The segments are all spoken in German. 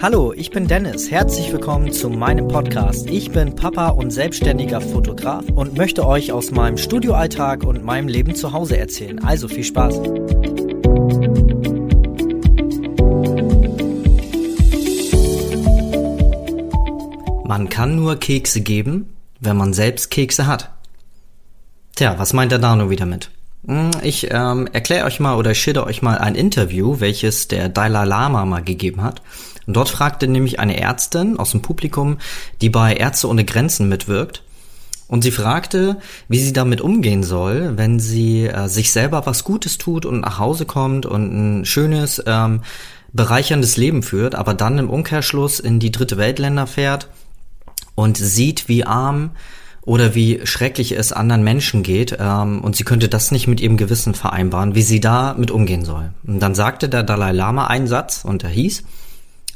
Hallo, ich bin Dennis. Herzlich willkommen zu meinem Podcast. Ich bin Papa und selbstständiger Fotograf und möchte euch aus meinem Studioalltag und meinem Leben zu Hause erzählen. Also viel Spaß. Man kann nur Kekse geben, wenn man selbst Kekse hat. Tja, was meint der Dano wieder mit? Hm, ich ähm, erkläre euch mal oder schilder euch mal ein Interview, welches der Dalai Lama mal gegeben hat. Und dort fragte nämlich eine Ärztin aus dem Publikum, die bei Ärzte ohne Grenzen mitwirkt. Und sie fragte, wie sie damit umgehen soll, wenn sie äh, sich selber was Gutes tut und nach Hause kommt und ein schönes, ähm, bereicherndes Leben führt, aber dann im Umkehrschluss in die dritte Weltländer fährt und sieht, wie arm oder wie schrecklich es anderen Menschen geht ähm, und sie könnte das nicht mit ihrem Gewissen vereinbaren, wie sie da mit umgehen soll. Und dann sagte der Dalai Lama einen Satz und er hieß,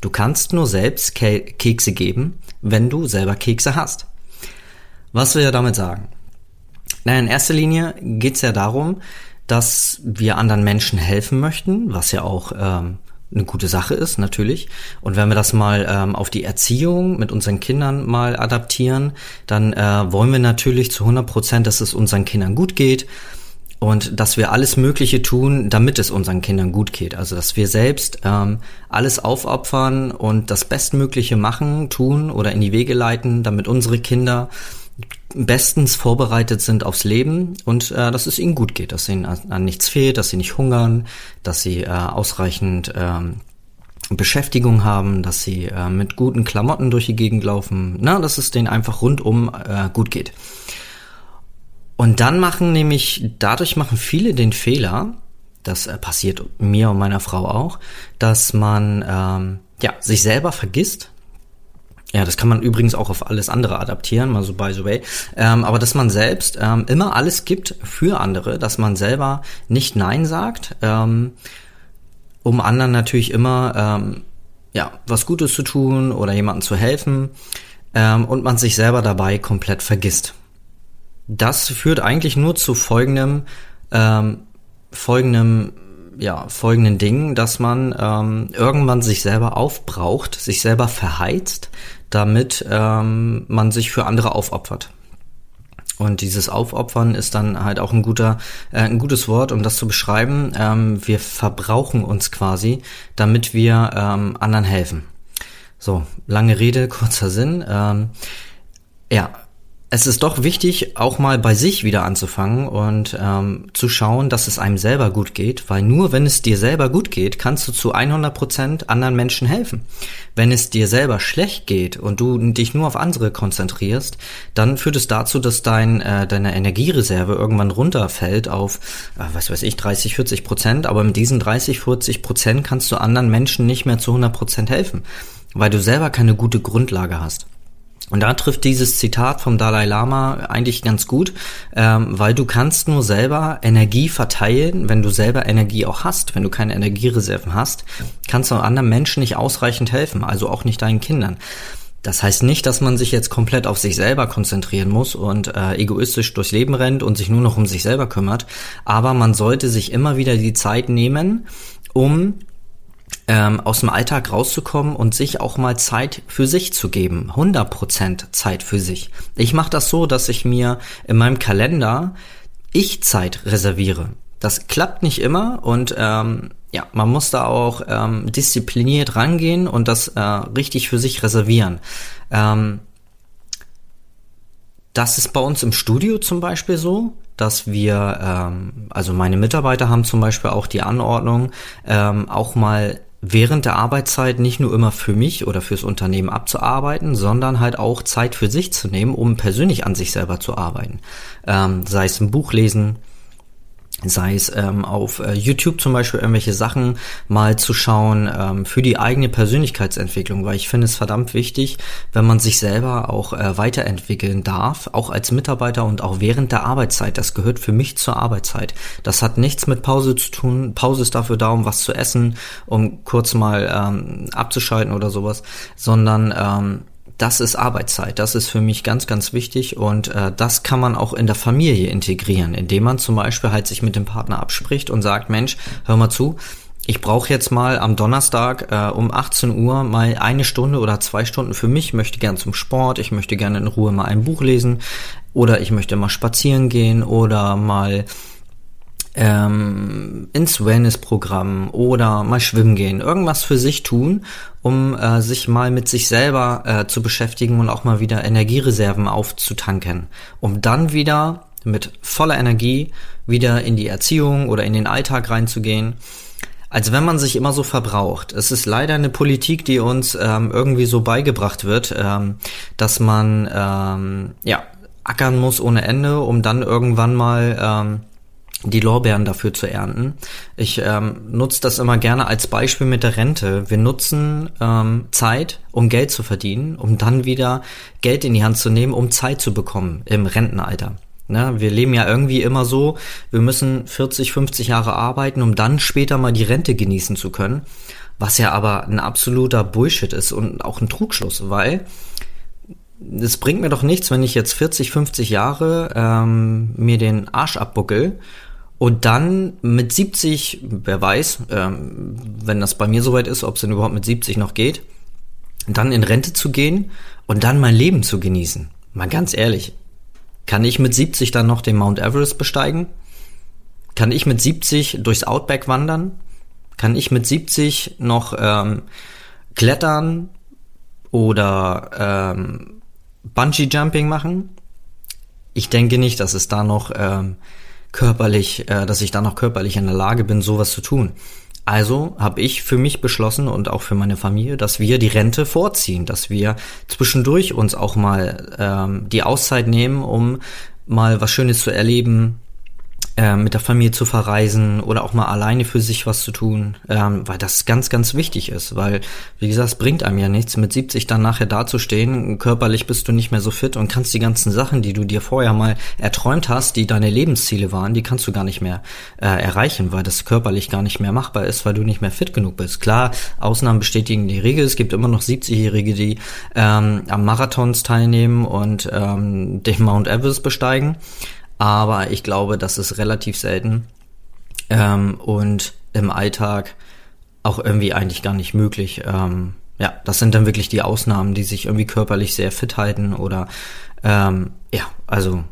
Du kannst nur selbst Ke Kekse geben, wenn du selber Kekse hast. Was will er damit sagen? Naja, in erster Linie geht es ja darum, dass wir anderen Menschen helfen möchten, was ja auch ähm, eine gute Sache ist, natürlich. Und wenn wir das mal ähm, auf die Erziehung mit unseren Kindern mal adaptieren, dann äh, wollen wir natürlich zu 100 Prozent, dass es unseren Kindern gut geht und dass wir alles Mögliche tun, damit es unseren Kindern gut geht. Also dass wir selbst ähm, alles aufopfern und das Bestmögliche machen, tun oder in die Wege leiten, damit unsere Kinder bestens vorbereitet sind aufs Leben und äh, dass es ihnen gut geht, dass ihnen an, an nichts fehlt, dass sie nicht hungern, dass sie äh, ausreichend ähm, Beschäftigung haben, dass sie äh, mit guten Klamotten durch die Gegend laufen, na, dass es denen einfach rundum äh, gut geht. Und dann machen nämlich, dadurch machen viele den Fehler, das äh, passiert mir und meiner Frau auch, dass man ähm, ja sich selber vergisst. Ja, das kann man übrigens auch auf alles andere adaptieren, mal so by the way. Ähm, aber dass man selbst ähm, immer alles gibt für andere, dass man selber nicht Nein sagt, ähm, um anderen natürlich immer ähm, ja was Gutes zu tun oder jemandem zu helfen ähm, und man sich selber dabei komplett vergisst. Das führt eigentlich nur zu folgendem, ähm, folgendem, ja, folgenden Dingen, dass man ähm, irgendwann sich selber aufbraucht, sich selber verheizt, damit ähm, man sich für andere aufopfert. Und dieses Aufopfern ist dann halt auch ein guter, äh, ein gutes Wort, um das zu beschreiben. Ähm, wir verbrauchen uns quasi, damit wir ähm, anderen helfen. So, lange Rede, kurzer Sinn. Ähm, ja, es ist doch wichtig, auch mal bei sich wieder anzufangen und ähm, zu schauen, dass es einem selber gut geht, weil nur wenn es dir selber gut geht, kannst du zu 100 Prozent anderen Menschen helfen. Wenn es dir selber schlecht geht und du dich nur auf andere konzentrierst, dann führt es dazu, dass dein, äh, deine Energiereserve irgendwann runterfällt auf, äh, was weiß ich, 30, 40 Prozent, aber mit diesen 30, 40 Prozent kannst du anderen Menschen nicht mehr zu 100 Prozent helfen, weil du selber keine gute Grundlage hast. Und da trifft dieses Zitat vom Dalai Lama eigentlich ganz gut, ähm, weil du kannst nur selber Energie verteilen, wenn du selber Energie auch hast. Wenn du keine Energiereserven hast, kannst du anderen Menschen nicht ausreichend helfen, also auch nicht deinen Kindern. Das heißt nicht, dass man sich jetzt komplett auf sich selber konzentrieren muss und äh, egoistisch durchs Leben rennt und sich nur noch um sich selber kümmert, aber man sollte sich immer wieder die Zeit nehmen, um ähm, aus dem Alltag rauszukommen und sich auch mal Zeit für sich zu geben. 100% Zeit für sich. Ich mache das so, dass ich mir in meinem Kalender ich Zeit reserviere. Das klappt nicht immer und ähm, ja, man muss da auch ähm, diszipliniert rangehen und das äh, richtig für sich reservieren. Ähm, das ist bei uns im Studio zum Beispiel so, dass wir, ähm, also meine Mitarbeiter haben zum Beispiel auch die Anordnung, ähm, auch mal während der Arbeitszeit nicht nur immer für mich oder fürs Unternehmen abzuarbeiten, sondern halt auch Zeit für sich zu nehmen, um persönlich an sich selber zu arbeiten. Ähm, sei es ein Buch lesen, sei es ähm, auf äh, YouTube zum Beispiel irgendwelche Sachen mal zu schauen ähm, für die eigene Persönlichkeitsentwicklung, weil ich finde es verdammt wichtig, wenn man sich selber auch äh, weiterentwickeln darf, auch als Mitarbeiter und auch während der Arbeitszeit. Das gehört für mich zur Arbeitszeit. Das hat nichts mit Pause zu tun. Pause ist dafür da, um was zu essen, um kurz mal ähm, abzuschalten oder sowas, sondern ähm, das ist Arbeitszeit. Das ist für mich ganz, ganz wichtig und äh, das kann man auch in der Familie integrieren, indem man zum Beispiel halt sich mit dem Partner abspricht und sagt, Mensch, hör mal zu, ich brauche jetzt mal am Donnerstag äh, um 18 Uhr mal eine Stunde oder zwei Stunden für mich, möchte gern zum Sport, ich möchte gerne in Ruhe mal ein Buch lesen oder ich möchte mal spazieren gehen oder mal ähm, ins Wellness-Programm oder mal schwimmen gehen, irgendwas für sich tun, um äh, sich mal mit sich selber äh, zu beschäftigen und auch mal wieder Energiereserven aufzutanken, um dann wieder mit voller Energie wieder in die Erziehung oder in den Alltag reinzugehen als wenn man sich immer so verbraucht. Es ist leider eine Politik, die uns ähm, irgendwie so beigebracht wird, ähm, dass man ähm, ja ackern muss ohne Ende, um dann irgendwann mal ähm, die Lorbeeren dafür zu ernten. Ich ähm, nutze das immer gerne als Beispiel mit der Rente. Wir nutzen ähm, Zeit, um Geld zu verdienen, um dann wieder Geld in die Hand zu nehmen, um Zeit zu bekommen im Rentenalter. Ne, wir leben ja irgendwie immer so, wir müssen 40, 50 Jahre arbeiten, um dann später mal die Rente genießen zu können. Was ja aber ein absoluter Bullshit ist und auch ein Trugschluss, weil es bringt mir doch nichts, wenn ich jetzt 40, 50 Jahre ähm, mir den Arsch abbuckel und dann mit 70, wer weiß, ähm, wenn das bei mir soweit ist, ob es denn überhaupt mit 70 noch geht, dann in Rente zu gehen und dann mein Leben zu genießen. Mal ganz ehrlich, kann ich mit 70 dann noch den Mount Everest besteigen? Kann ich mit 70 durchs Outback wandern? Kann ich mit 70 noch ähm, klettern oder ähm, Bungee Jumping machen? Ich denke nicht, dass es da noch ähm, körperlich, äh, dass ich da noch körperlich in der Lage bin, sowas zu tun. Also habe ich für mich beschlossen und auch für meine Familie, dass wir die Rente vorziehen, dass wir zwischendurch uns auch mal ähm, die Auszeit nehmen, um mal was Schönes zu erleben, mit der Familie zu verreisen oder auch mal alleine für sich was zu tun, ähm, weil das ganz, ganz wichtig ist, weil, wie gesagt, es bringt einem ja nichts, mit 70 dann nachher dazustehen, körperlich bist du nicht mehr so fit und kannst die ganzen Sachen, die du dir vorher mal erträumt hast, die deine Lebensziele waren, die kannst du gar nicht mehr äh, erreichen, weil das körperlich gar nicht mehr machbar ist, weil du nicht mehr fit genug bist. Klar, Ausnahmen bestätigen die Regel, es gibt immer noch 70-Jährige, die ähm, am Marathons teilnehmen und ähm, den Mount Everest besteigen aber ich glaube, das ist relativ selten ähm, und im Alltag auch irgendwie eigentlich gar nicht möglich. Ähm, ja, das sind dann wirklich die Ausnahmen, die sich irgendwie körperlich sehr fit halten oder ähm, ja, also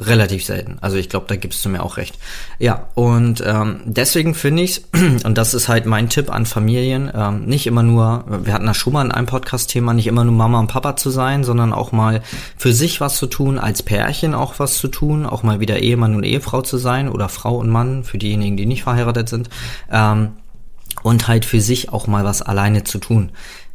relativ selten. Also ich glaube, da gibst du mir auch recht. Ja, und ähm, deswegen finde ich und das ist halt mein Tipp an Familien, ähm, nicht immer nur, wir hatten das schon mal in einem Podcast-Thema, nicht immer nur Mama und Papa zu sein, sondern auch mal für sich was zu tun, als Pärchen auch was zu tun, auch mal wieder Ehemann und Ehefrau zu sein oder Frau und Mann für diejenigen, die nicht verheiratet sind. Ähm, und halt für sich auch mal was alleine zu tun.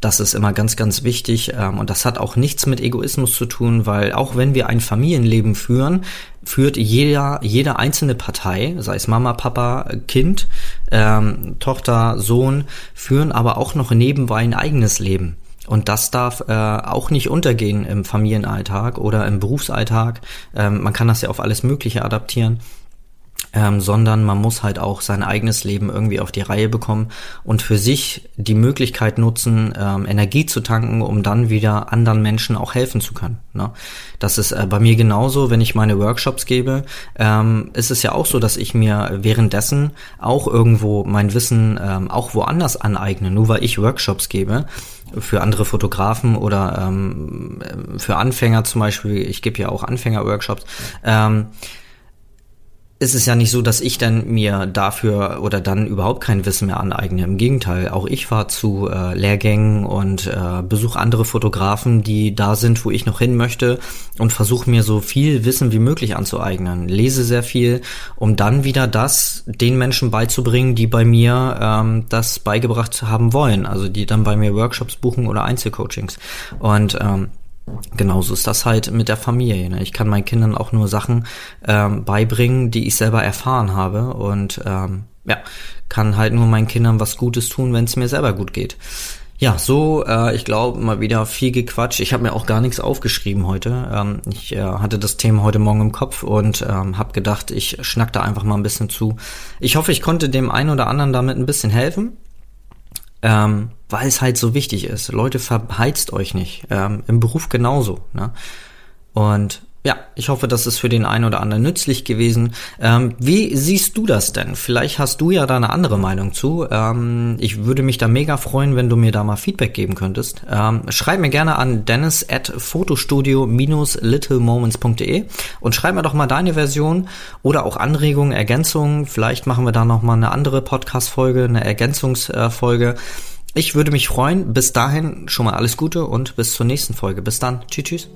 Das ist immer ganz, ganz wichtig ähm, und das hat auch nichts mit Egoismus zu tun, weil auch wenn wir ein Familienleben führen, führt jeder, jede einzelne Partei, sei es Mama, Papa, Kind, ähm, Tochter, Sohn, führen aber auch noch nebenbei ein eigenes Leben. Und das darf äh, auch nicht untergehen im Familienalltag oder im Berufsalltag. Ähm, man kann das ja auf alles Mögliche adaptieren ähm, sondern man muss halt auch sein eigenes Leben irgendwie auf die Reihe bekommen und für sich die Möglichkeit nutzen, ähm, Energie zu tanken, um dann wieder anderen Menschen auch helfen zu können. Ne? Das ist äh, bei mir genauso, wenn ich meine Workshops gebe, ähm, ist es ja auch so, dass ich mir währenddessen auch irgendwo mein Wissen ähm, auch woanders aneigne, nur weil ich Workshops gebe für andere Fotografen oder ähm, für Anfänger zum Beispiel, ich gebe ja auch Anfänger-Workshops, ähm, ist es ja nicht so, dass ich dann mir dafür oder dann überhaupt kein Wissen mehr aneigne. Im Gegenteil, auch ich fahre zu äh, Lehrgängen und äh, besuche andere Fotografen, die da sind, wo ich noch hin möchte und versuche mir so viel Wissen wie möglich anzueignen. Lese sehr viel, um dann wieder das den Menschen beizubringen, die bei mir ähm, das beigebracht haben wollen. Also die dann bei mir Workshops buchen oder Einzelcoachings. Und ähm, Genauso ist das halt mit der Familie. Ne? Ich kann meinen Kindern auch nur Sachen ähm, beibringen, die ich selber erfahren habe und ähm, ja, kann halt nur meinen Kindern was Gutes tun, wenn es mir selber gut geht. Ja, so, äh, ich glaube, mal wieder viel gequatscht. Ich habe mir auch gar nichts aufgeschrieben heute. Ähm, ich äh, hatte das Thema heute Morgen im Kopf und ähm, habe gedacht, ich schnack da einfach mal ein bisschen zu. Ich hoffe, ich konnte dem einen oder anderen damit ein bisschen helfen ähm, weil es halt so wichtig ist. Leute, verheizt euch nicht. Ähm, Im Beruf genauso. Ne? Und ja, ich hoffe, das ist für den einen oder anderen nützlich gewesen. Ähm, wie siehst du das denn? Vielleicht hast du ja da eine andere Meinung zu. Ähm, ich würde mich da mega freuen, wenn du mir da mal Feedback geben könntest. Ähm, schreib mir gerne an dennis at fotostudio-littlemoments.de und schreib mir doch mal deine Version oder auch Anregungen, Ergänzungen. Vielleicht machen wir da noch mal eine andere Podcast-Folge, eine Ergänzungsfolge. Ich würde mich freuen. Bis dahin schon mal alles Gute und bis zur nächsten Folge. Bis dann. Tschüss, tschüss.